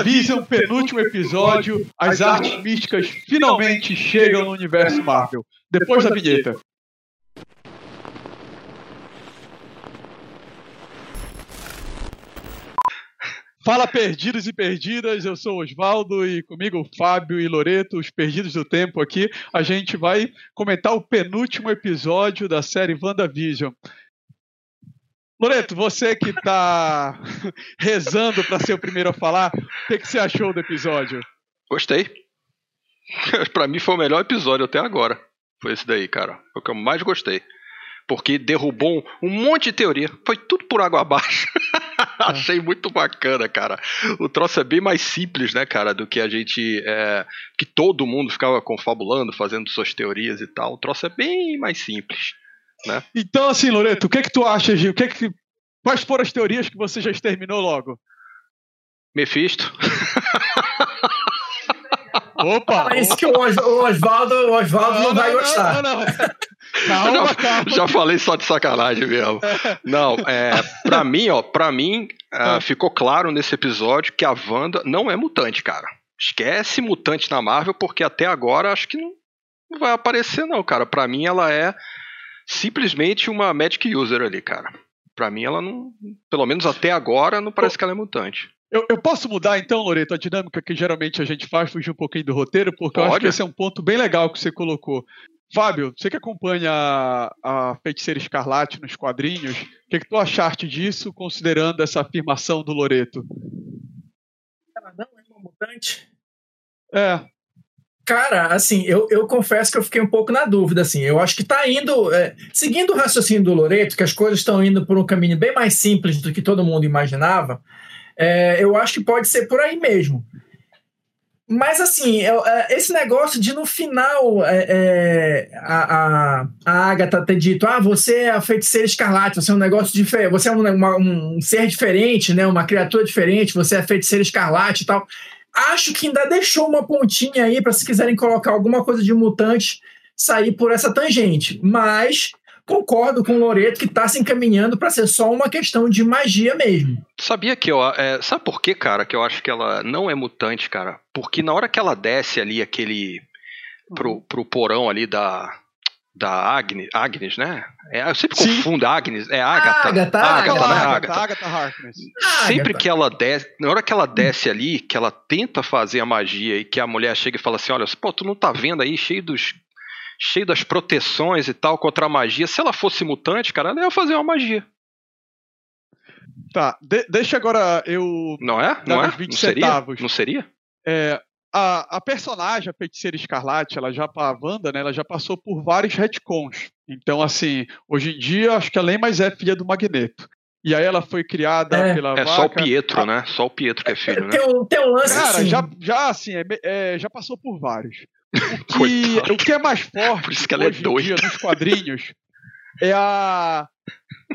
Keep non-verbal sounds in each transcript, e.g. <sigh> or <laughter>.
WandaVision, penúltimo episódio, as artes místicas finalmente chegam no universo Marvel. Depois da vinheta. Fala perdidos e perdidas, eu sou Osvaldo e comigo Fábio e Loreto, os perdidos do tempo aqui. A gente vai comentar o penúltimo episódio da série WandaVision. Loreto, você que está <laughs> rezando para ser o primeiro a falar, o que, que você achou do episódio? Gostei. <laughs> para mim foi o melhor episódio até agora. Foi esse daí, cara. Foi o que eu mais gostei. Porque derrubou um monte de teoria. Foi tudo por água abaixo. <laughs> Achei muito bacana, cara. O troço é bem mais simples, né, cara, do que a gente. É, que todo mundo ficava confabulando, fazendo suas teorias e tal. O troço é bem mais simples. Né? Então, assim, Loreto, o que é que tu acha, Gil? O que é que, quais foram as teorias que você já exterminou logo? Mephisto. <laughs> Opa! Parece que o Oswaldo, Osvaldo não, não, vai não, gostar. Não, não, <laughs> Calma, já, calma. já falei só de sacanagem mesmo. <laughs> Não, é, pra mim, ó, pra mim, uh, ficou claro nesse episódio que a Wanda não é mutante, cara. Esquece mutante na Marvel, porque até agora acho que não, não vai aparecer, não, cara. Pra mim, ela é simplesmente uma Magic User ali, cara. Pra mim, ela não. Pelo menos até agora, não parece que ela é mutante. Eu, eu, posso mudar então, Loreto, a dinâmica que geralmente a gente faz, fugir um pouquinho do roteiro, porque Pode. eu acho que esse é um ponto bem legal que você colocou. Fábio, você que acompanha a, a Feiticeira Escarlate nos quadrinhos, o que, que tu achaste disso, considerando essa afirmação do Loreto? Ela não é uma mutante? É. Cara, assim, eu, eu confesso que eu fiquei um pouco na dúvida, assim. Eu acho que tá indo. É, seguindo o raciocínio do Loreto, que as coisas estão indo por um caminho bem mais simples do que todo mundo imaginava, é, eu acho que pode ser por aí mesmo. Mas assim, é, esse negócio de no final é, é, a, a, a Agatha ter dito: ah, você é a feiticeira escarlate, você é um negócio diferente, você é um, uma, um ser diferente, né? Uma criatura diferente, você é a feiticeira escarlate e tal. Acho que ainda deixou uma pontinha aí para se quiserem colocar alguma coisa de mutante sair por essa tangente. Mas concordo com o Loreto que está se encaminhando para ser só uma questão de magia mesmo. Sabia que eu. É, sabe por que, cara, que eu acho que ela não é mutante, cara? Porque na hora que ela desce ali aquele. pro, pro porão ali da. Da Agnes, Agnes, né? É, eu sempre Sim. confundo Agnes, é Agatha. Agatha, Agatha, Agatha, né? Agatha, Agatha Harkness. Sempre que ela desce, na hora que ela desce ali, que ela tenta fazer a magia e que a mulher chega e fala assim: Olha, pô, tu não tá vendo aí, cheio dos cheio das proteções e tal contra a magia. Se ela fosse mutante, cara, ela ia fazer uma magia. Tá, de, deixa agora eu. Não é? Não é? Não seria? Não seria? É, a, a personagem, a feiticeira escarlate, ela já, a Wanda, né, ela já passou por vários retcons. Então, assim, hoje em dia, acho que ela nem mais é filha do Magneto. E aí ela foi criada é. pela. É vaca. só o Pietro, né? Só o Pietro que é filho, né? Tem um, tem um lance Cara, assim. já, já assim, é, é, já passou por vários. O <laughs> que, o que é mais forte Por isso que ela é hoje é em dia nos quadrinhos é a,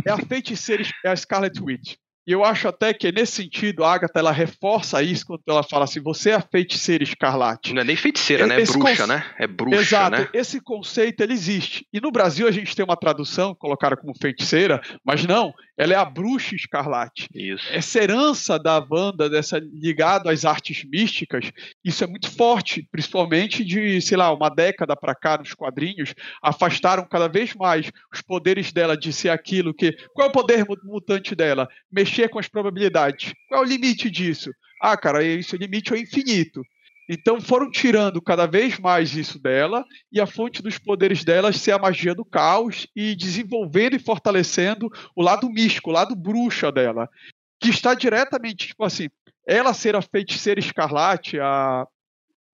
é a feiticeira, é a Scarlet Witch. E eu acho até que nesse sentido a Agatha ela reforça isso quando ela fala assim: você é a feiticeira escarlate. Não é nem feiticeira, né? É bruxa, né? É bruxa. Exato. Né? Esse conceito ele existe. E no Brasil a gente tem uma tradução colocada como feiticeira, mas não, ela é a bruxa escarlate. Isso. Essa herança da Wanda, dessa ligado às artes místicas, isso é muito forte, principalmente de, sei lá, uma década para cá nos quadrinhos, afastaram cada vez mais os poderes dela de ser aquilo que. Qual é o poder mutante dela? Mexer mexer com as probabilidades. Qual é o limite disso? Ah, cara, esse limite é infinito. Então foram tirando cada vez mais isso dela e a fonte dos poderes dela ser a magia do caos e desenvolvendo e fortalecendo o lado místico, o lado bruxa dela, que está diretamente, tipo assim, ela ser a feiticeira escarlate, a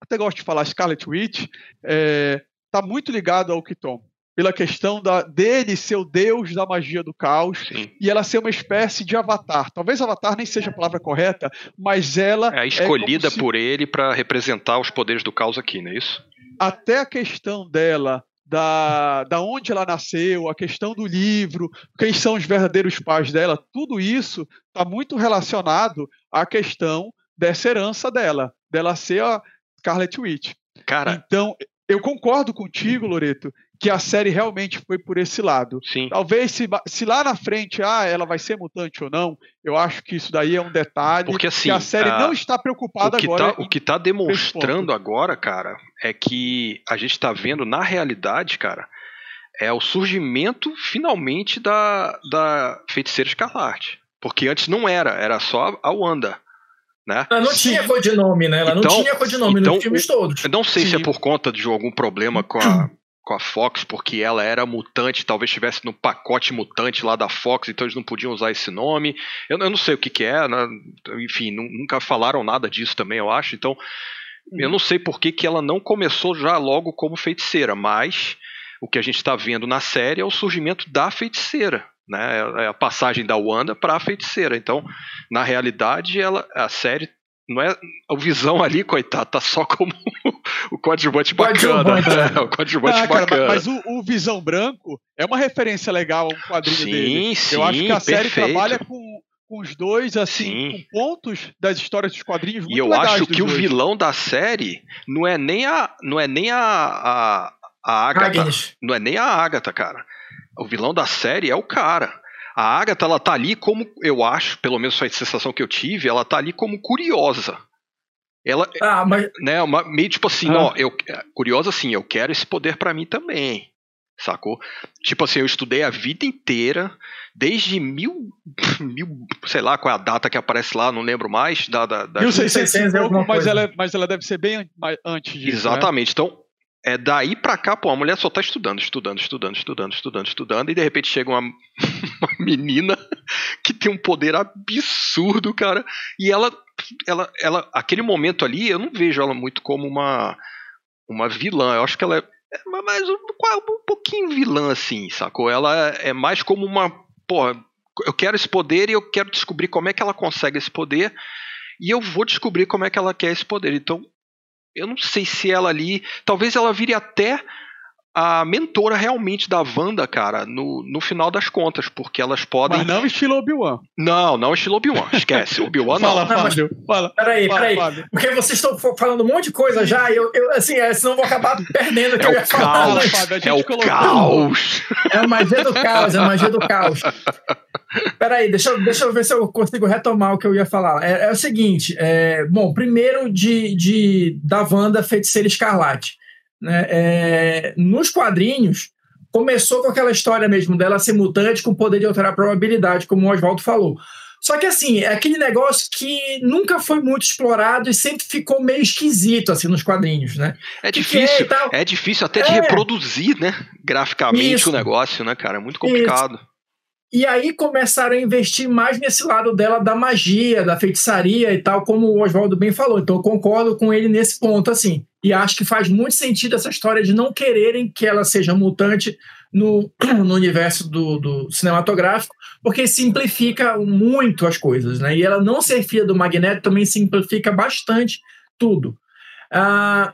até gosto de falar Scarlet Witch, é, tá muito ligado ao Kiton pela questão da, dele ser o deus da magia do caos Sim. e ela ser uma espécie de avatar. Talvez avatar nem seja a palavra correta, mas ela é escolhida é por ele para representar os poderes do caos aqui, não é isso? Até a questão dela da, da onde ela nasceu, a questão do livro, quem são os verdadeiros pais dela, tudo isso está muito relacionado à questão dessa herança dela, dela ser a Scarlet Witch. Cara. Então, eu concordo contigo, Loreto, que a série realmente foi por esse lado. Sim. Talvez se, se lá na frente, ah, ela vai ser mutante ou não, eu acho que isso daí é um detalhe Porque, assim, que a série a- não está preocupada o que agora. Tá, o que tá demonstrando agora, cara, é que a gente tá vendo na realidade, cara, é o surgimento finalmente da, da feiticeira escarlate. Porque antes não era, era só a Wanda. Né? Ela não tinha codinome, né? Ela Então- não tinha codinome então, nos filmes todos. Eu não sei se é Sim. por conta de algum problema com a, <clears throat> com a Fox, porque ela era mutante, talvez estivesse no pacote mutante lá da Fox, então eles não podiam usar esse nome. Eu, eu não sei o que, que é, né? enfim, nu- nunca falaram nada disso também, eu acho. Então, eu não sei por que, que ela não começou já logo como feiticeira, mas o que a gente está vendo na série é o surgimento da feiticeira. Né? É a passagem da Wanda para a feiticeira. Então, na realidade, ela, a série não é o Visão ali, coitado, tá só como <laughs> o coadjuvante bacana. Coadjuvante, né? O coadjuvante Ah, cara, bacana. mas o, o Visão Branco é uma referência legal a um quadrinho Sim, dele. sim, Eu acho que a série perfeito. trabalha com, com os dois, assim, Sim. com pontos das histórias dos quadrinhos muito E eu acho que o dois. vilão da série não é nem a não é nem a a, a Agatha, Agnes. não é nem a Agatha, cara. O vilão da série é o cara. A Agatha, ela tá ali como, eu acho, pelo menos foi a sensação que eu tive, ela tá ali como curiosa. Ela, Ah, mas né, uma, meio tipo assim, Ah. ó, eu, curiosa assim, eu quero esse poder pra mim também. Sacou? Tipo assim, eu estudei a vida inteira, desde mil, <laughs> mil, sei lá qual é a data que aparece lá, não lembro mais, da, da, da 1600 e 1600 é pouco, alguma mas ela, é- mas ela deve ser bem antes disso. né? Exatamente. Então, é daí pra cá, pô, a mulher só tá estudando, estudando, estudando, estudando, estudando, estudando, e de repente chega uma, <laughs> uma menina que tem um poder absurdo, cara, e ela, ela, ela, aquele momento ali, eu não vejo ela muito como uma, uma vilã, eu acho que ela é, é mais um, um pouquinho vilã, assim, sacou? Ela é mais como uma, porra, eu quero esse poder e eu quero descobrir como é que ela consegue esse poder, e eu vou descobrir como é que ela quer esse poder, então eu não sei se ela ali. Talvez ela vire até a mentora realmente da Wanda, cara, no, no final das contas, porque elas podem. Mas não estilo Obi-Wan. Não, não estilo Obi-Wan, esquece. <laughs> Obi-Wan não. Fala, Não, mas- Fábio. Fala. peraí, Fala, peraí. Fábio. Porque vocês estão falando um monte de coisa já, e eu, eu assim, é, senão eu vou acabar perdendo o que É eu ia falar. Fala, caos. Fábio, a gente É o colocou- caos. É a magia do caos, é a magia do caos. Peraí, deixa, eu- deixa eu ver se eu consigo retomar o que eu ia falar. É, é o seguinte: é, bom, primeiro de, de da Wanda Feiticeira Escarlate. Né, é, nos quadrinhos, começou com aquela história mesmo dela ser mutante com poder de alterar a probabilidade, como o Oswaldo falou. Só que assim, é aquele negócio que nunca foi muito explorado e sempre ficou meio esquisito assim nos quadrinhos, né? É é difícil. É difícil até de É. reproduzir, né? Graficamente Isso. o negócio, né, cara? É muito complicado. E aí começaram a investir mais nesse lado dela da magia, da feitiçaria e tal, como o Oswaldo bem falou. Então eu concordo com ele nesse ponto, assim. E acho que faz muito sentido essa história de não quererem que ela seja mutante no, <clears throat> no universo do, do cinematográfico, porque simplifica muito as coisas, né? E ela não ser filha do Magneto também simplifica bastante tudo. Ah,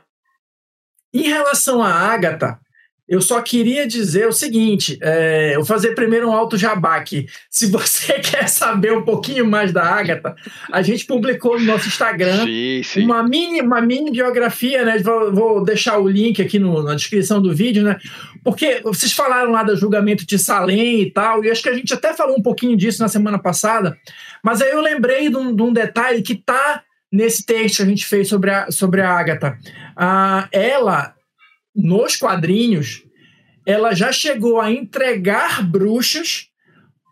em relação à Agatha, eu só queria dizer o seguinte: é, eu vou fazer primeiro um alto jabá aqui. Se você <laughs> quer saber um pouquinho mais da Agatha, a gente publicou no nosso Instagram Sim, sim. uma mini, uma mini biografia, né? Vou, vou deixar o link aqui no- na descrição do vídeo, né? Porque vocês falaram lá do julgamento de Salem e tal, e acho que a gente até falou um pouquinho disso na semana passada, mas aí eu lembrei de um, de um detalhe que tá nesse texto que a gente fez sobre a, sobre a Agatha. Ah, ela, nos quadrinhos, ela já chegou a entregar bruxas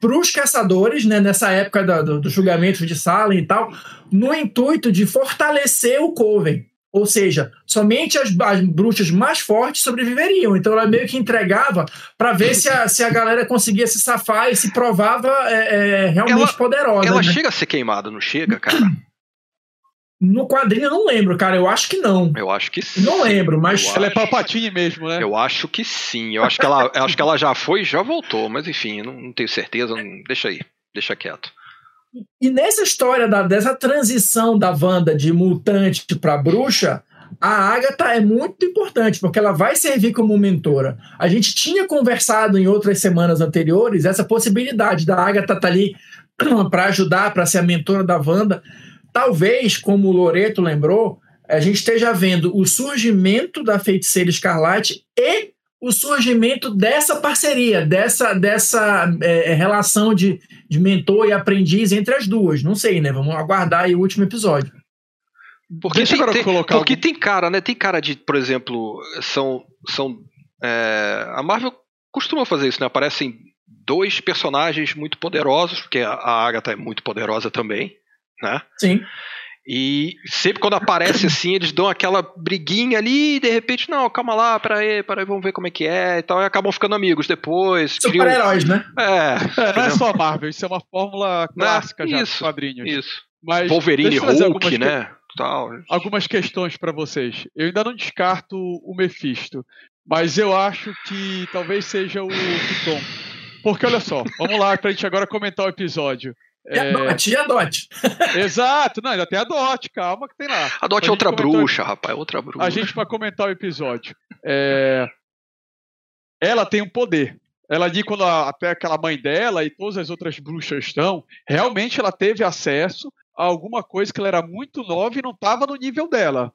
para os caçadores, né, nessa época da- do, do julgamento de Salem e tal, no intuito de fortalecer o Coven. Ou seja, somente as, as bruxas mais fortes sobreviveriam. Então ela meio que entregava para ver se a, se a galera conseguia se safar e se provava é, é, realmente Ela- poderosa. Ela né? chega a ser queimada, não chega, cara? No quadrinho eu não lembro, cara. Eu acho que não. Eu acho que sim. Não lembro, mas Eu Ela é. Palpatine mesmo, né? Eu acho que sim. Eu acho que ela, eu acho que ela já foi e já voltou, mas enfim, não, não tenho certeza. não- deixa aí, deixa quieto. E nessa história da, dessa transição da Wanda de mutante para bruxa, a Agatha é muito importante, porque ela vai servir como mentora. A gente tinha conversado em outras semanas anteriores essa possibilidade da Agatha estar ali <clears throat> para ajudar, para ser a mentora da Wanda. Talvez, como o Loreto lembrou, a gente esteja vendo o surgimento da feiticeira escarlate e o surgimento dessa parceria, dessa, dessa é, relação de, de mentor e aprendiz entre as duas. Não sei, né? Vamos aguardar aí o último episódio. Porque, Deixa tem, tem, colocar porque algum... tem cara, né? Tem cara de, por exemplo, são. são é, a Marvel costuma fazer isso, né? Aparecem dois personagens muito poderosos, porque a, a Agatha é muito poderosa também, né? Sim. E sempre quando aparece <coughs> assim, eles dão aquela briguinha ali e de repente, não, calma lá, peraí, peraí, vamos ver como é que é e tal, e acabam ficando amigos depois. Super-heróis, né? É. é não é só Marvel, isso é uma fórmula né? clássica é, já isso, dos quadrinhos. Isso. Mas Wolverine, Hulk, né? Tal. Algumas questões para vocês. Eu ainda não descarto o Mephisto, mas eu acho que talvez seja o Piton. Porque olha só, vamos lá pra gente agora comentar o episódio. E a Dot, e a Dot. <laughs> Exato, não, ainda tem a Dot, calma que tem lá. A Dot é outra bruxa, rapaz, é outra bruxa. A gente vai comentar o episódio. É... Ela tem um poder. Ela ali, quando a, até aquela mãe dela e todas as outras bruxas estão, realmente ela teve acesso a alguma coisa que ela era muito nova e não estava no nível dela.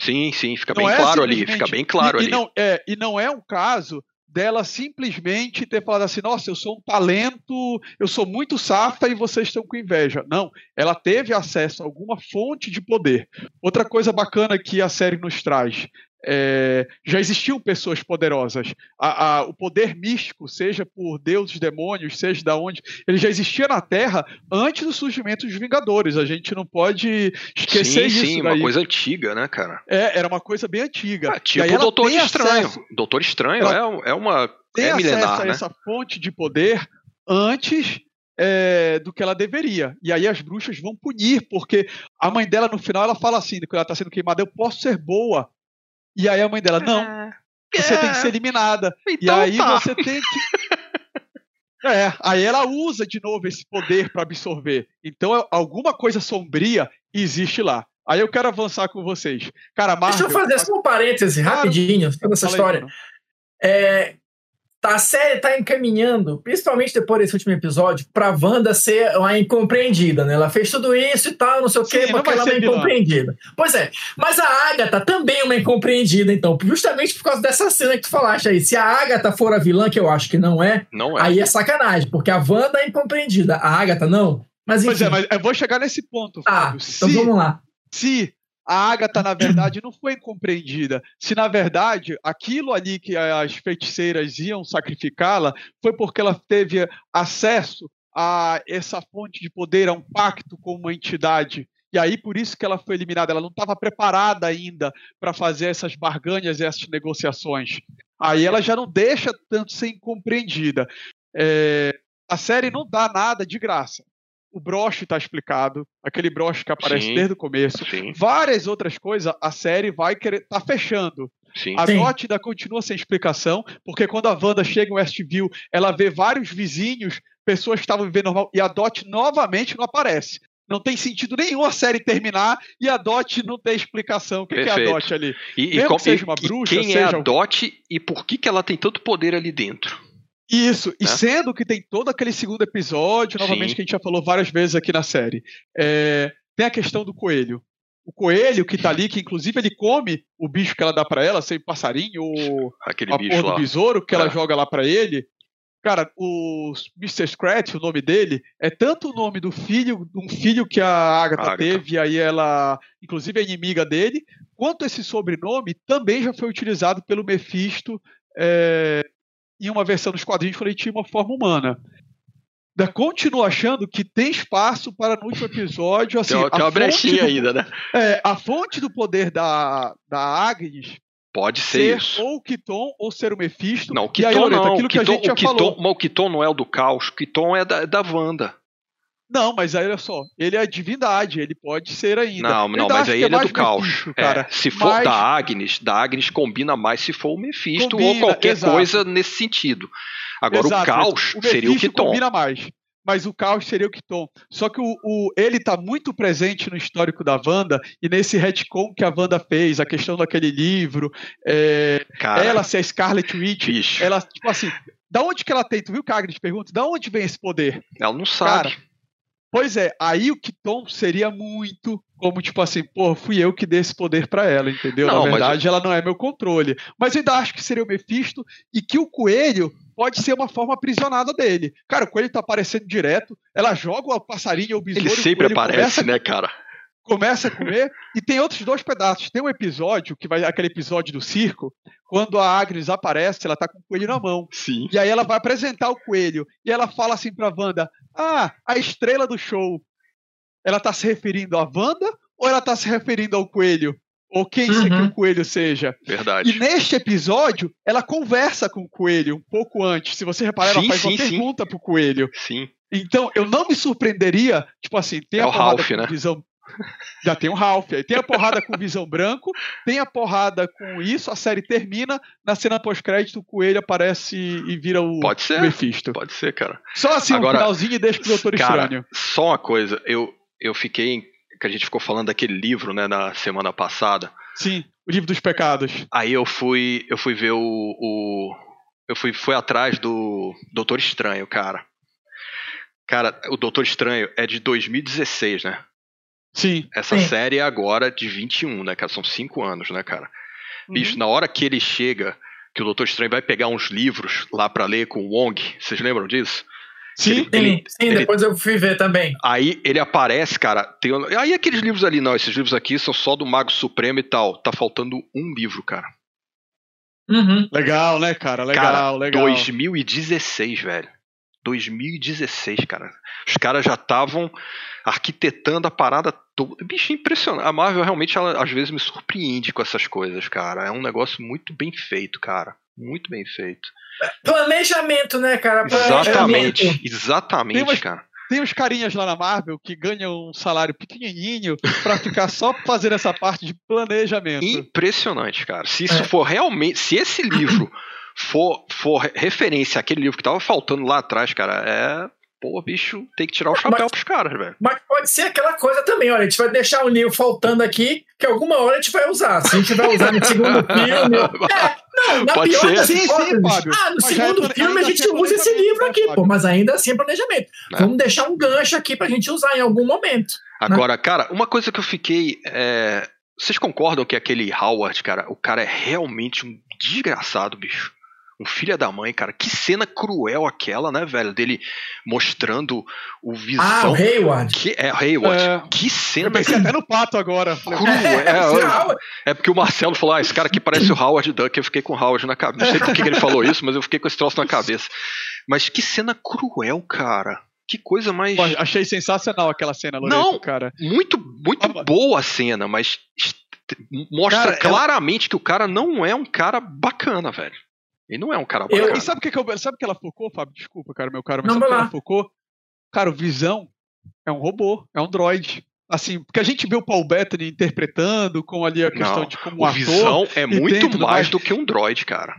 Sim, sim, fica não bem é claro ali, fica bem claro e, ali. E não, é, e não é um caso dela simplesmente ter falado assim: nossa, eu sou um talento, eu sou muito safa e vocês estão com inveja. Não, ela teve acesso a alguma fonte de poder. Outra coisa bacana que a série nos traz é, já existiam pessoas poderosas. A, a, o poder místico, seja por deuses, demônios, seja da onde, ele já existia na Terra antes do surgimento dos Vingadores. A gente não pode esquecer sim, isso. Sim, daí. uma coisa antiga, né, cara? É, era uma coisa bem antiga. Ah, tipo o Doutor Estranho. Acesso, Doutor Estranho é, é uma. Tem é milenar, a né? essa fonte de poder antes é, do que ela deveria. E aí as bruxas vão punir, porque a mãe dela, no final, ela fala assim: quando ela está sendo queimada, eu posso ser boa, e aí a mãe dela, não, ah, você é. tem que ser eliminada. Então e aí tá. você tem que. <laughs> É, aí ela usa de novo esse poder para absorver. Então, é, alguma coisa sombria existe lá. Aí eu quero avançar com vocês. Cara, Marvel, Deixa eu fazer só um parêntese rapidinho sobre essa história. É, Tá, a série tá encaminhando, principalmente depois desse último episódio, pra Wanda ser uma incompreendida, né? Ela fez tudo isso e tal, não sei o quê, porque ela é uma incompreendida. Pois é, mas a Agatha também é uma incompreendida, então, justamente por causa dessa cena que tu falaste aí. Se a Agatha for a vilã, que eu acho que não é, não é. aí é sacanagem, porque a Wanda é incompreendida, a Agatha não. Mas enfim. Pois é, mas eu vou chegar nesse ponto, ah, Fábio. Ah, então se, vamos lá. Se a Agatha, na verdade, não foi incompreendida. Se, na verdade, aquilo ali que as feiticeiras iam sacrificá-la foi porque ela teve acesso a essa fonte de poder, a um pacto com uma entidade. E aí, por isso que ela foi eliminada. Ela não estava preparada ainda para fazer essas barganhas essas negociações. Aí ela já não deixa tanto ser incompreendida. É, a série não dá nada de graça o broche está explicado, aquele broche que aparece sim, desde o começo. Sim. Várias outras coisas a série vai querer tá fechando. Sim. A Dot ainda continua sem explicação, porque quando a Wanda chega em Westview, ela vê vários vizinhos, pessoas que estavam vivendo normal, e a Dot novamente não aparece. Não tem sentido nenhum a série terminar e a Dot não tem explicação. O que, que é a Dot ali? E, Mesmo e, que seja uma bruxa, quem é a Dot e por que, que ela tem tanto poder ali dentro? Isso, né? e sendo que tem todo aquele segundo episódio, novamente, Sim. que a gente já falou várias vezes aqui na série, é, tem a questão do coelho. O coelho que tá ali, que inclusive ele come o bicho que ela dá para ela, sem passarinho, ou <laughs> Aquele a bicho do besouro que é. ela joga lá para ele. Cara, o Mr. Scratch, o nome dele, é tanto o nome do filho, um filho que a Agatha, Agatha. teve, e aí ela, inclusive, é inimiga dele, quanto esse sobrenome também já foi utilizado pelo Mephisto é, em uma versão dos quadrinhos quando ele tinha uma forma humana. Ainda continuo achando que tem espaço para no último episódio. Assim, tem, tem uma brechinha do, ainda, né? É, a fonte do poder da, da Agnes Pode ser, ser isso. ou o Kiton ou ser o Mephisto. Não, o Kiton não. Aquilo que a gente já Kiton, falou. Mas o Kiton não é o do caos, o Kiton é da, da Wanda. Não, mas aí olha só, ele é divindade, ele pode ser ainda. Não, não, mas aí é ele é do caos. É, se for mas... da Agnes, da Agnes combina mais se for o Mephisto combina, ou qualquer exato. coisa nesse sentido. Agora exato, o caos o seria o Kiton. combina mais. Mas o caos seria o Kiton. Só que o, o ele está muito presente no histórico da Wanda e nesse retcon que a Wanda fez, a questão daquele livro, é, Cara, ela ser a Scarlet Witch, bicho. ela, tipo assim, da onde que ela tem? Tu viu que a Agnes pergunta? Da onde vem esse poder? Ela não sabe. Cara, Pois é, aí o Kiton seria muito como, tipo assim, pô, fui eu que dei esse poder para ela, entendeu? Não, Na verdade, ela não é meu controle. Mas eu ainda acho que seria o Mephisto e que o coelho pode ser uma forma aprisionada dele. Cara, o coelho tá aparecendo direto, ela joga o passarinho ou o besouro. Ele sempre aparece, começa, né, cara? Começa a comer, e tem outros dois pedaços. Tem um episódio, que vai aquele episódio do circo, quando a Agnes aparece, ela tá com o coelho na mão. Sim. E aí ela vai apresentar o coelho, e ela fala assim pra Wanda, ah, a estrela do show. Ela tá se referindo à Wanda ou ela tá se referindo ao coelho? Ou quem uhum. que o coelho seja. Verdade. E neste episódio, ela conversa com o coelho um pouco antes. Se você reparar, sim, ela faz sim, uma sim. pergunta pro coelho. Sim. Então, eu não me surpreenderia, tipo assim, tem é a o Ralph, né? visão. Já tem o Ralph. Aí tem a porrada com visão branco, tem a porrada com isso, a série termina, na cena pós-crédito o coelho aparece e vira o pode ser, Mephisto. Pode ser, cara. Só assim, Agora, um finalzinho e deixa pro Doutor cara, Estranho. Só uma coisa, eu, eu fiquei. Que a gente ficou falando daquele livro, né, na semana passada. Sim, o livro dos pecados. Aí eu fui, eu fui ver o, o eu fui, fui atrás do Doutor Estranho, cara. Cara, o Doutor Estranho é de 2016, né? Sim. Essa Sim. série é agora de 21, né, cara? São cinco anos, né, cara? Uhum. Bicho, na hora que ele chega, que o Doutor Estranho vai pegar uns livros lá para ler com o Wong, vocês lembram disso? Sim, ele, sim, ele, depois eu fui ver também. Aí ele aparece, cara. Tem, aí aqueles livros ali, não, esses livros aqui são só do Mago Supremo e tal. Tá faltando um livro, cara. Uhum. Legal, né, cara? Legal, cara, legal. 2016, velho. 2016, cara. Os caras já estavam arquitetando a parada toda. Bicho, impressionante. A Marvel realmente, ela, às vezes, me surpreende com essas coisas, cara. É um negócio muito bem feito, cara. Muito bem feito. Planejamento, né, cara? Exatamente, exatamente, tem umas, cara. Tem uns carinhas lá na Marvel que ganham um salário pequenininho para ficar só fazendo essa parte de planejamento. Impressionante, cara. Se isso é. for realmente, se esse livro for, for referência àquele livro que tava faltando lá atrás, cara, é pô, bicho, tem que tirar o chapéu mas, pros caras, velho. Mas pode ser aquela coisa também, olha, a gente vai deixar o livro faltando aqui, que alguma hora a gente vai usar. Se a gente vai usar no <laughs> segundo filme. É, não, na pode pior ser. sim, sim, Fábio. Ah, no mas segundo é, filme a gente usa esse livro aqui, pô, mas ainda assim é planejamento. É. Vamos deixar um gancho aqui pra gente usar em algum momento. Né? Agora, né? cara, uma coisa que eu fiquei. É... Vocês concordam que aquele Howard, cara, o cara é realmente um desgraçado, bicho? Um filho da mãe, cara. Que cena cruel aquela, né, velho? Dele mostrando o visão. Ah, o Hayward. Que, é, Hayward. É, que cena. Eu pensei até no pato agora. Cruel. É, é, é, porque o Marcelo falou: ah, esse cara aqui parece o Howard Duck. Eu fiquei com o Howard na cabeça. Não sei por que ele falou isso, mas eu fiquei com esse troço na cabeça. Mas que cena cruel, cara. Que coisa mais. Pô, achei sensacional aquela cena, Loreto, Não, cara. Muito, muito ah, boa a cena, mas mostra cara, claramente ela... que o cara não é um cara bacana, velho. Ele não é um cara bacana. Eu, e sabe o que, que, eu, sabe que ela focou, Fábio? Desculpa, cara, meu caro, mas não, sabe que ela focou? Cara, o Visão é um robô, é um droid. Assim, porque a gente vê o Paul Bettany interpretando com ali a questão não, de como o um Visão é muito mais, mais do que um droid, cara.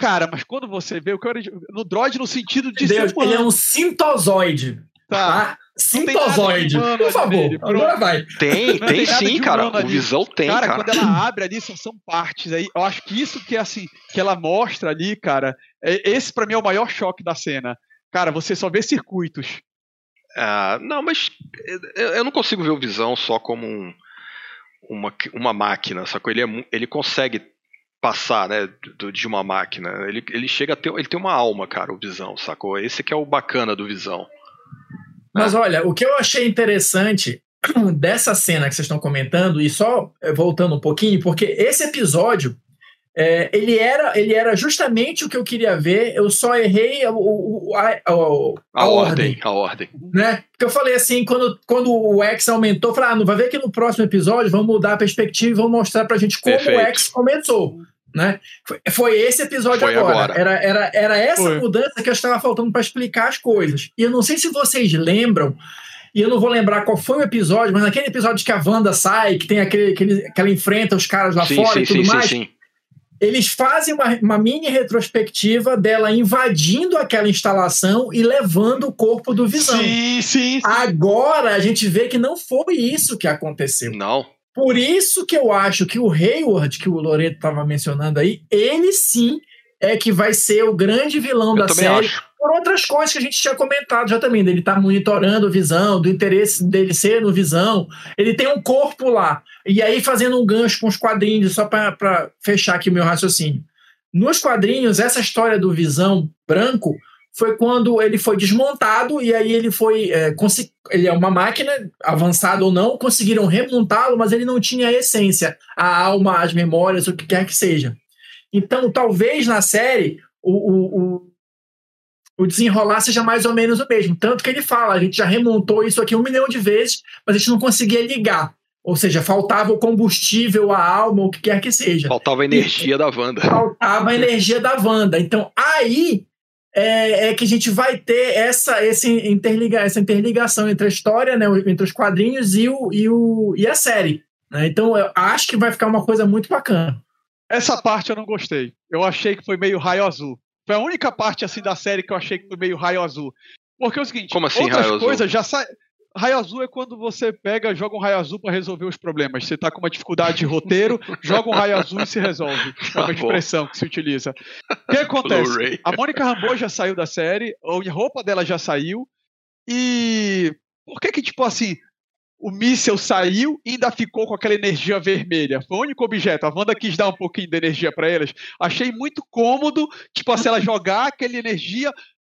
Cara, mas quando você vê o que no droid no sentido de Deus, ele é um sintozoide. Tá. Sintozoide. Por favor, dele, agora vai. Tem, tem, tem sim, cara. O Visão tem, cara. Cara, quando ela abre ali, são, são partes aí. Eu acho que isso que, assim, que ela mostra ali, cara, é, esse para mim é o maior choque da cena. Cara, você só vê circuitos. Ah, não, mas eu não consigo ver o Visão só como um, uma, uma máquina, sacou? Ele, é, ele consegue passar, né, de uma máquina. Ele, ele chega a ter, ele tem uma alma, cara, o Visão, sacou? Esse que é o bacana do Visão. Mas olha, o que eu achei interessante <clears throat> dessa cena que vocês estão comentando, e só eh, voltando um pouquinho, porque esse episódio é, ele, era, ele era justamente o que eu queria ver, eu só errei a, a, a, a ordem, A ordem. Né? Porque eu falei assim, quando, quando o X aumentou, eu falei, ah, não vai ver que no próximo episódio vamos mudar a perspectiva e vamos mostrar pra gente como Perfeito. o X começou. Né? Foi, foi esse episódio foi agora. agora. Era, era, era essa foi. mudança que eu estava faltando para explicar as coisas. E eu não sei se vocês lembram, e eu não vou lembrar qual foi o episódio, mas naquele episódio que a Wanda sai, que tem aquele, aquele que ela enfrenta os caras lá sim, fora sim, e tudo sim, mais. Sim, eles fazem uma, uma, mini retrospectiva dela invadindo aquela instalação e levando o corpo do Visão. Sim, sim, sim. Agora a gente vê que não foi isso que aconteceu. Não. Por isso que eu acho que o Hayward, que o Loreto estava mencionando aí, ele sim é que vai ser o grande vilão eu da série. Acho. por outras coisas que a gente tinha comentado já também, dele estar tá monitorando visão, do interesse dele ser no visão. Ele tem um corpo lá. E aí, fazendo um gancho com os quadrinhos, só para fechar aqui o meu raciocínio. Nos quadrinhos, essa história do visão branco foi quando ele foi desmontado e aí ele foi. É, ele é uma máquina, avançada ou não, conseguiram remontá-lo, mas ele não tinha a essência, a alma, as memórias, o que quer que seja. Então, talvez na série o, o, o, o desenrolar seja mais ou menos o mesmo. Tanto que ele fala: a gente já remontou isso aqui um milhão de vezes, mas a gente não conseguia ligar. Ou seja, faltava o combustível, a alma, o que quer que seja. Faltava a energia e, da Wanda. Faltava a energia da Wanda. Então, aí é, é, que a gente vai ter essa, esse interliga, essa interligação entre a história, né, entre os quadrinhos e, o, e, o, e a série. Né? Então, eu acho que vai ficar uma coisa muito bacana. Essa parte eu não gostei. Eu achei que foi meio raio azul. Foi a única parte assim da série que eu achei que foi meio raio azul. Porque é o seguinte, Como assim, outras raio coisas azul? já sa... Raio azul é quando você pega, joga um raio azul para resolver os problemas. Você tá com uma dificuldade de roteiro, <laughs> joga um raio azul e se resolve. É uma expressão que se utiliza. O que acontece? A Mônica Rambeau já saiu da série, a roupa dela já saiu. E por que que, tipo assim, o míssel saiu e ainda ficou com aquela energia vermelha. Foi o único objeto. A Wanda quis dar um pouquinho de energia para elas. Achei muito cômodo, tipo assim, ela jogar aquela energia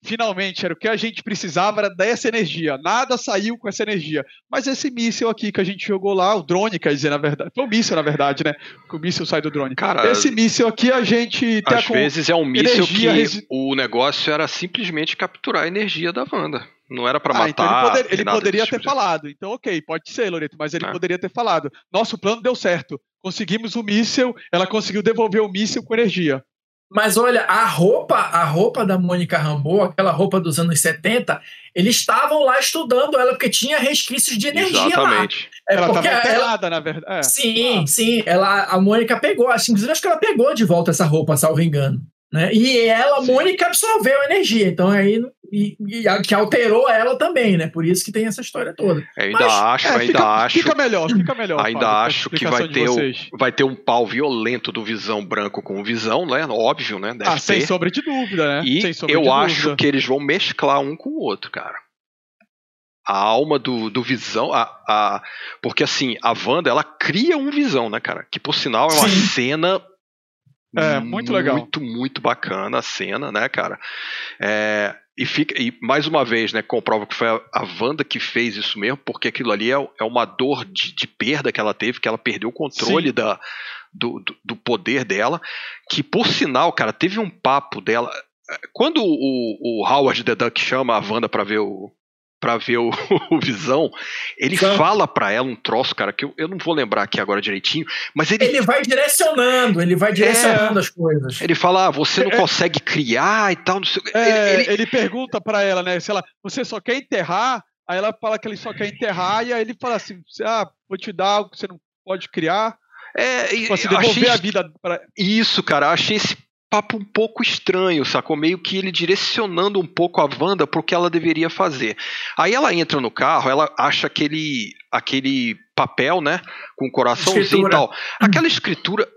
finalmente era o que a gente precisava era dessa energia. Nada saiu com essa energia. Mas esse míssil aqui que a gente jogou lá, o drone, quer dizer, na verdade. Foi o míssil, na verdade, né? Que o míssil sai do drone. Cara, esse míssil aqui a gente. Tá às vezes é um míssil que resi... o negócio era simplesmente capturar a energia da Wanda. Não era para ah, matar. Então ele, poder, ele poderia ter tipo falado. Então, ok, pode ser, Loreto, mas ele é. poderia ter falado. Nosso plano deu certo. Conseguimos o míssil, ela conseguiu devolver o míssil com energia. Mas olha, a roupa, a roupa da Mônica Rambeau, aquela roupa dos anos 70, eles estavam lá estudando ela porque tinha resquícios de energia Exatamente. lá. É ela estava pelada, na verdade. É. Sim, ah. sim. Ela, a Mônica pegou, assim, inclusive acho que ela pegou de volta essa roupa, salvo engano. Né? E ela, Sim. Mônica, absorveu a energia, então aí e, e, que alterou ela também, né? Por isso que tem essa história toda. Eu ainda Mas, acho, é, ainda fica, acho. Fica melhor, fica melhor. Ainda Fábio, acho que vai ter, o, vai ter um pau violento do Visão branco com o Visão, né? Óbvio, né? Deve ah, ter. sem sombra de dúvida, né? E eu acho que eles vão mesclar um com o outro, cara a alma do, do Visão, a, a, porque assim, a Wanda, ela cria um Visão, né, cara? Que por sinal é uma Sim. cena é, muito, muito legal. Muito, muito bacana a cena, né, cara? É, e, fica, e mais uma vez, né, comprova que foi a, a Wanda que fez isso mesmo, porque aquilo ali é, é uma dor de, de, perda que ela teve, que ela perdeu o controle da, do, do, do, poder dela. Que, por sinal, cara, teve um papo dela. Quando o, o Howard the Duck chama a Wanda para ver o, para ver o, <laughs> o, Visão, ele então, fala para ela um troço, cara, que eu, eu não vou lembrar aqui agora direitinho, mas ele. Ele vai direcionando, ele vai direcionando é, as coisas. Ele fala, ah, você não é, é. consegue criar e tal, não sei é, ele, ele, ele pergunta para ela, né, se ela, você só quer enterrar, aí ela fala que ele só quer enterrar, e aí ele fala assim, ah, vou te dar algo que você não pode criar. É, tipo assim, devolver achei, a vida pra... Isso, cara, achei esse papo um pouco estranho, sacou? Meio que ele direcionando um pouco a Wanda pro que ela deveria fazer. Aí ela entra no carro, ela acha aquele, aquele papel, né? Com o coraçãozinho escritura. e tal. Aquela escritura.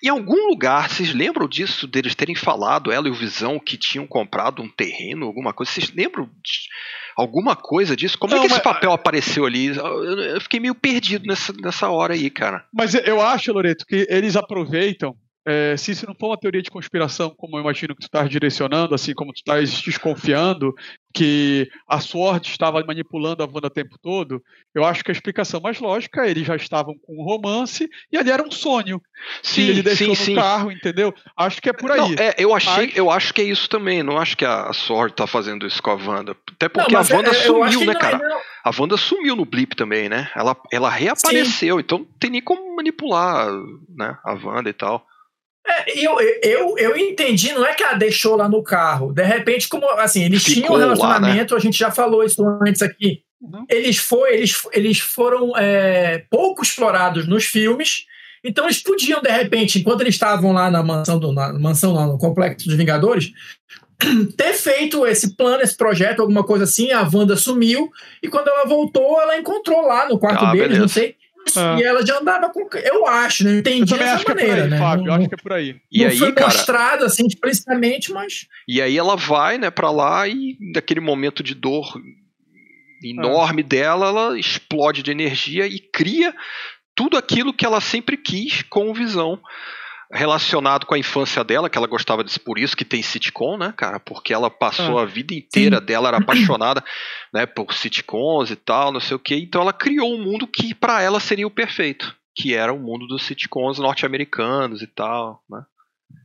Em algum lugar, vocês lembram disso, deles terem falado, ela e o Visão, que tinham comprado um terreno, alguma coisa? Vocês lembram de alguma coisa disso? Como Não, é que mas... esse papel apareceu ali? Eu fiquei meio perdido nessa, nessa hora aí, cara. Mas eu acho, Loreto, que eles aproveitam é, se isso não for uma teoria de conspiração, como eu imagino que tu estás direcionando, assim como tu estás desconfiando que a sorte estava manipulando a Wanda o tempo todo, eu acho que a explicação mais lógica é eles já estavam com um romance e ali era um sonho. Sim, ele deixou sim, no sim. carro, entendeu? Acho que é por aí. Não, é, eu, achei, mas... eu acho que é isso também. Não acho que a, sorte está fazendo isso com a Wanda. Até porque não, a Wanda é, sumiu, né, cara? Não... A Wanda sumiu no blip também, né? Ela, ela reapareceu, então não tem nem como manipular né, a Wanda e tal. É, eu, eu, eu entendi, não é que ela deixou lá no carro. De repente, como assim, eles Ficou tinham um relacionamento, lá, né? a gente já falou isso antes aqui. Uhum. Eles, foi, eles, eles foram é, pouco explorados nos filmes. Então eles podiam, de repente, enquanto eles estavam lá na mansão, do, na mansão lá no Complexo dos Vingadores, <clears throat> ter feito esse plano, esse projeto, alguma coisa assim, a Wanda sumiu, e quando ela voltou, ela encontrou lá no quarto ah, deles, beleza. não sei, ah. e ela já andava com. Eu acho, né? Eu entendi eu dessa maneira, é aí, né? Fábio, eu acho que é por aí. E não aí, foi cara, mostrado assim explicitamente, mas. E aí ela vai, né, pra lá e daquele momento de dor enorme ah. dela, ela explode de energia e cria tudo aquilo que ela sempre quis com visão relacionado com a infância dela, que ela gostava disso, por isso que tem sitcom, né, cara? Porque ela passou ah, a vida inteira sim. dela, era apaixonada, <clears throat> né, por sitcoms e tal, não sei o quê. Então ela criou um mundo que para ela seria o perfeito, que era o mundo dos sitcoms norte-americanos e tal, né?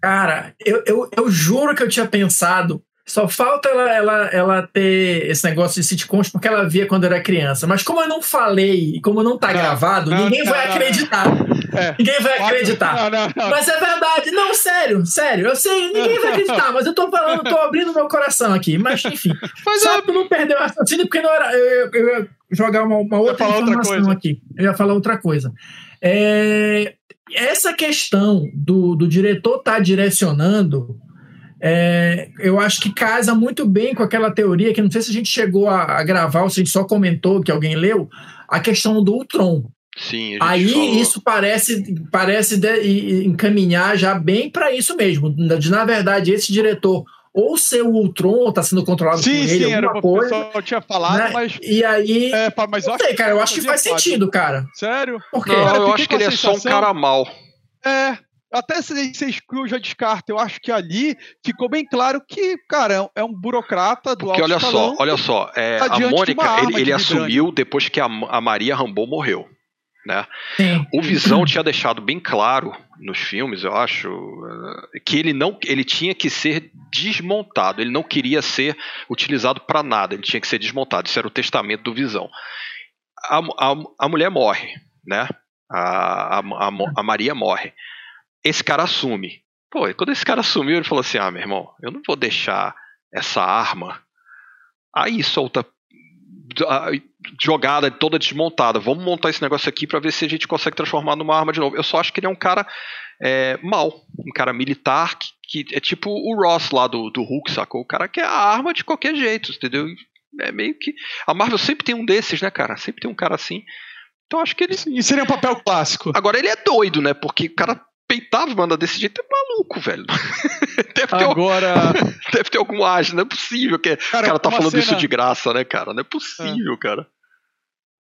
Cara, eu, eu, eu juro que eu tinha pensado só falta ela, ela, ela ter esse negócio de sitcoms porque ela via quando era criança. Mas como eu não falei e como não tá não, gravado, não, ninguém não, vai acreditar. É. Ninguém vai acreditar. Mas é verdade. Não, sério, sério. Eu sei, ninguém vai acreditar, mas eu tô falando, tô abrindo meu coração aqui. Mas enfim. <laughs> Mas só é... não perder o raciocínio, porque não era. Eu, eu, ia jogar uma, uma outra informação outra aqui. Eu ia falar outra coisa. É, essa questão do, do diretor estar tá direcionando é, eu acho que casa muito bem com aquela teoria que não sei se a gente chegou a, a gravar ou se a gente só comentou que alguém leu, a questão do Ultron. Sim, Aí falou. isso parece, parece de, encaminhar já bem para isso mesmo. De, na verdade, esse diretor ou ser o Ultron está sendo controlado sim, por sim, ele, era coisa. Eu tinha falado, né? mas. E aí. É, mas não sei, cara, eu acho que faz sentido, cara. Sério? Por quê? Não, cara, eu acho que ele é só um cara mal. É, até se você exclui já descarta, eu acho que ali ficou bem claro que, cara, é um burocrata do Porque olha só, olha só, é, tá a Mônica, ele, ele assumiu depois que a, a Maria Rambo morreu. Né? O Visão tinha deixado bem claro nos filmes, eu acho, que ele não ele tinha que ser desmontado, ele não queria ser utilizado para nada, ele tinha que ser desmontado. Isso era o testamento do Visão. A, a, a mulher morre, né? A, a, a, a Maria morre esse cara assume. Pô, e quando esse cara assumiu, ele falou assim: ah, meu irmão, eu não vou deixar essa arma aí solta jogada toda desmontada. Vamos montar esse negócio aqui para ver se a gente consegue transformar numa arma de novo. Eu só acho que ele é um cara é, mal, um cara militar que, que, é tipo o Ross lá do, do Hulk, sacou? O cara que é a arma de qualquer jeito, entendeu? É meio que. A Marvel sempre tem um desses, né, cara? Sempre tem um cara assim. Então acho que ele. E seria um papel clássico. Agora ele é doido, né? Porque o cara peitava banda desse jeito é maluco, velho. <laughs> deve, ter Agora... algum, <laughs> deve ter algum ágio, não é possível que cara, o cara tá falando cena... isso de graça, né, cara? Não é possível, é. cara.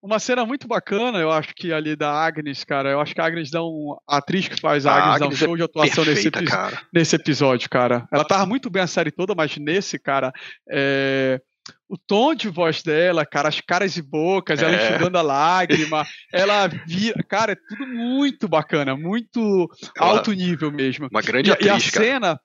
Uma cena muito bacana, eu acho que ali da Agnes, cara. Eu acho que a Agnes dá um. A atriz que faz a, a Agnes, Agnes dá um show é de atuação perfeita, nesse, nesse episódio, cara. Ela tava muito bem a série toda, mas nesse, cara. É o tom de voz dela, cara, as caras e bocas, ela é. enxugando a lágrima, ela vira. Cara, é tudo muito bacana, muito ela, alto nível mesmo. Uma grande e, atriz, e a cara. cena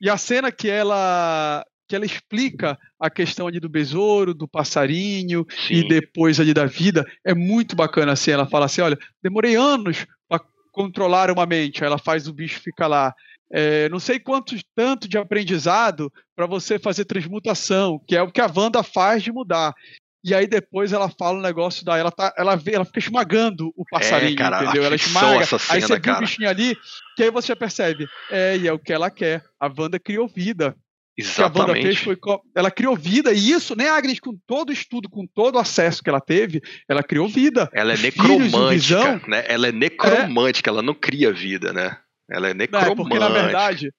E a cena que ela que ela explica a questão ali do besouro, do passarinho Sim. e depois ali da vida, é muito bacana assim, ela fala assim, olha, demorei anos para controlar uma mente, aí ela faz o bicho ficar lá é, não sei quanto tanto de aprendizado para você fazer transmutação, que é o que a Wanda faz de mudar. E aí depois ela fala um negócio da. Ela, tá, ela, vê, ela fica esmagando o passarinho, é, cara, entendeu? Ela esmaga. Cena, aí você cara. viu o bichinho ali, que aí você já percebe. É, e é o que ela quer. A Wanda criou vida. Exatamente. Que a Wanda fez foi. Ela criou vida, e isso, né, Agnes, com todo o estudo, com todo o acesso que ela teve, ela criou vida. Ela é necromântica, né? Ela é necromântica, é. ela não cria vida, né? Ela é necromante. Não, é porque, na verdade,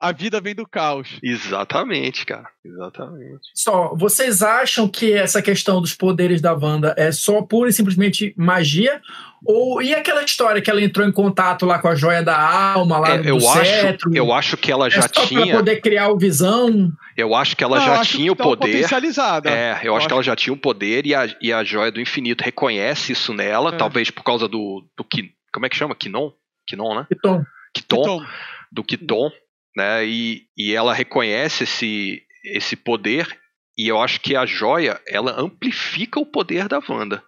a vida vem do caos. Exatamente, cara. Exatamente. Só, vocês acham que essa questão dos poderes da Wanda é só pura e simplesmente magia? Ou e aquela história que ela entrou em contato lá com a joia da alma, lá é, eu do acho, cetro? Eu acho que ela já é só tinha. Pra poder criar o visão. Eu acho que ela Não, já tinha o tá poder. Potencializada. É, eu, eu acho, acho, que ela já tinha o poder e a, e a joia do infinito reconhece isso nela, é. talvez por causa do, do. Como é que chama? Kinon? Kinon, né? Kiton. Kiton, do Kiton, né? E, e ela reconhece esse, esse poder e eu acho que a joia ela amplifica o poder da Wanda.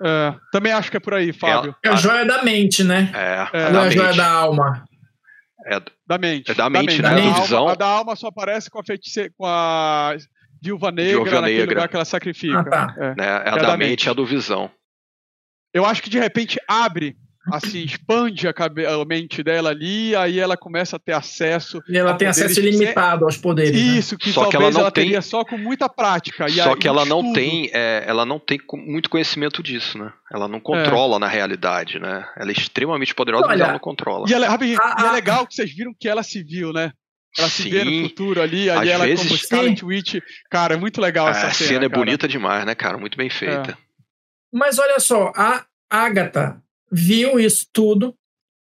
É, também acho que é por aí, Fábio. É a joia da mente, né? É, é. não é a joia da alma. É da mente. É da mente, da né? Da visão. a da alma só aparece com a feiticeira, com a viúva negra viúva naquele negra. lugar que ela sacrifica. Ah, tá. é. Né? é a é da, mente, mente, a do visão. Eu acho que de repente abre assim, expande a, a, mente dela ali, aí ela começa a ter acesso. E ela tem acesso ilimitado aos poderes. Né? Isso, né? que só talvez que ela, não ela tem... teria só com muita prática. só que ela não tem, é, ela não tem muito conhecimento disso, né? Ela não controla é. na realidade, né? Ela é extremamente poderosa, Olha, mas ela não controla. E, ela, a, e é legal que vocês viram que ela se viu, né? Ela se vê no futuro ali, aí ela vezes, como Scarlet Witch. Cara, é muito legal essa cena. A cena é bonita demais, né, cara? Muito bem feita. É. Mas olha só, a Agatha viu isso tudo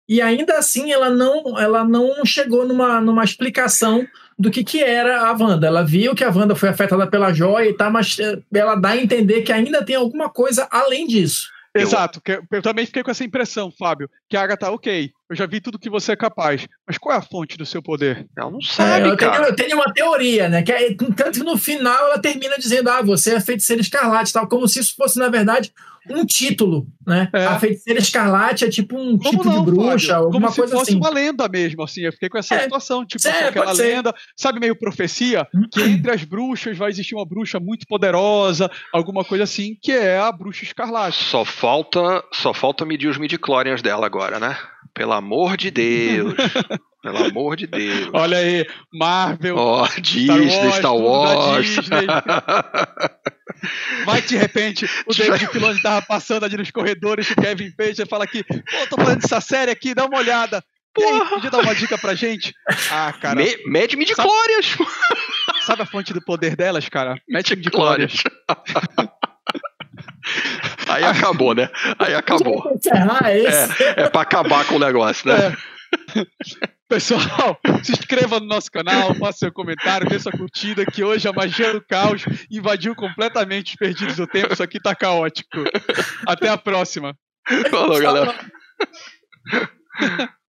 e ainda assim ela não, ela não chegou numa, numa explicação do que, que era a Wanda. Ela viu que a Wanda foi afetada pela joia e tal, mas eh, ela dá a entender que ainda tem alguma coisa além disso. Exato, eu, eu também fiquei com essa impressão, Fábio, que a Agatha, ok, eu já vi tudo que você é capaz, mas qual é a fonte do seu poder? Ela não sabe, é, eu cara. Tenho, eu tenho uma teoria, né, que é, tanto que no final ela termina dizendo, ah, você é feiticeira escarlate, tal, como se isso fosse, na verdade, um título, né? É. A feiticeira escarlate é tipo um Como tipo não, de bruxa, Fábio? alguma Como coisa se fosse assim. uma lenda mesmo, assim. Eu fiquei com essa é. situação, tipo, é, aquela lenda, sabe, meio profecia, que <clears throat> entre as bruxas vai existir uma bruxa muito poderosa, alguma coisa assim, que é a bruxa escarlate. Só falta, só falta medir os midi-chlorians dela agora, né? Pelo amor de Deus. <laughs> Pelo amor de Deus. Olha aí, Marvel. Oh, Disney, Star Wars. Star Wars. <laughs> Vai de repente, o David Filoni tava passando ali nos corredores, o Kevin Feige fala aqui, pô, tô falando dessa série aqui, dá uma olhada. E aí, podia dar uma dica pra gente? Ah, cara. Me, mede midi-chlorians. Sabe, sabe a fonte do poder delas, cara? Mede midi-chlorians. Aí acabou, né? Aí acabou. É, é pra acabar com o negócio, né? É. Pessoal, se inscreva no nosso canal, faça seu comentário, dê sua curtida, que hoje a magia do caos invadiu completamente os perdidos do tempo. Isso aqui tá caótico. Até a próxima. Falou, galera. <laughs>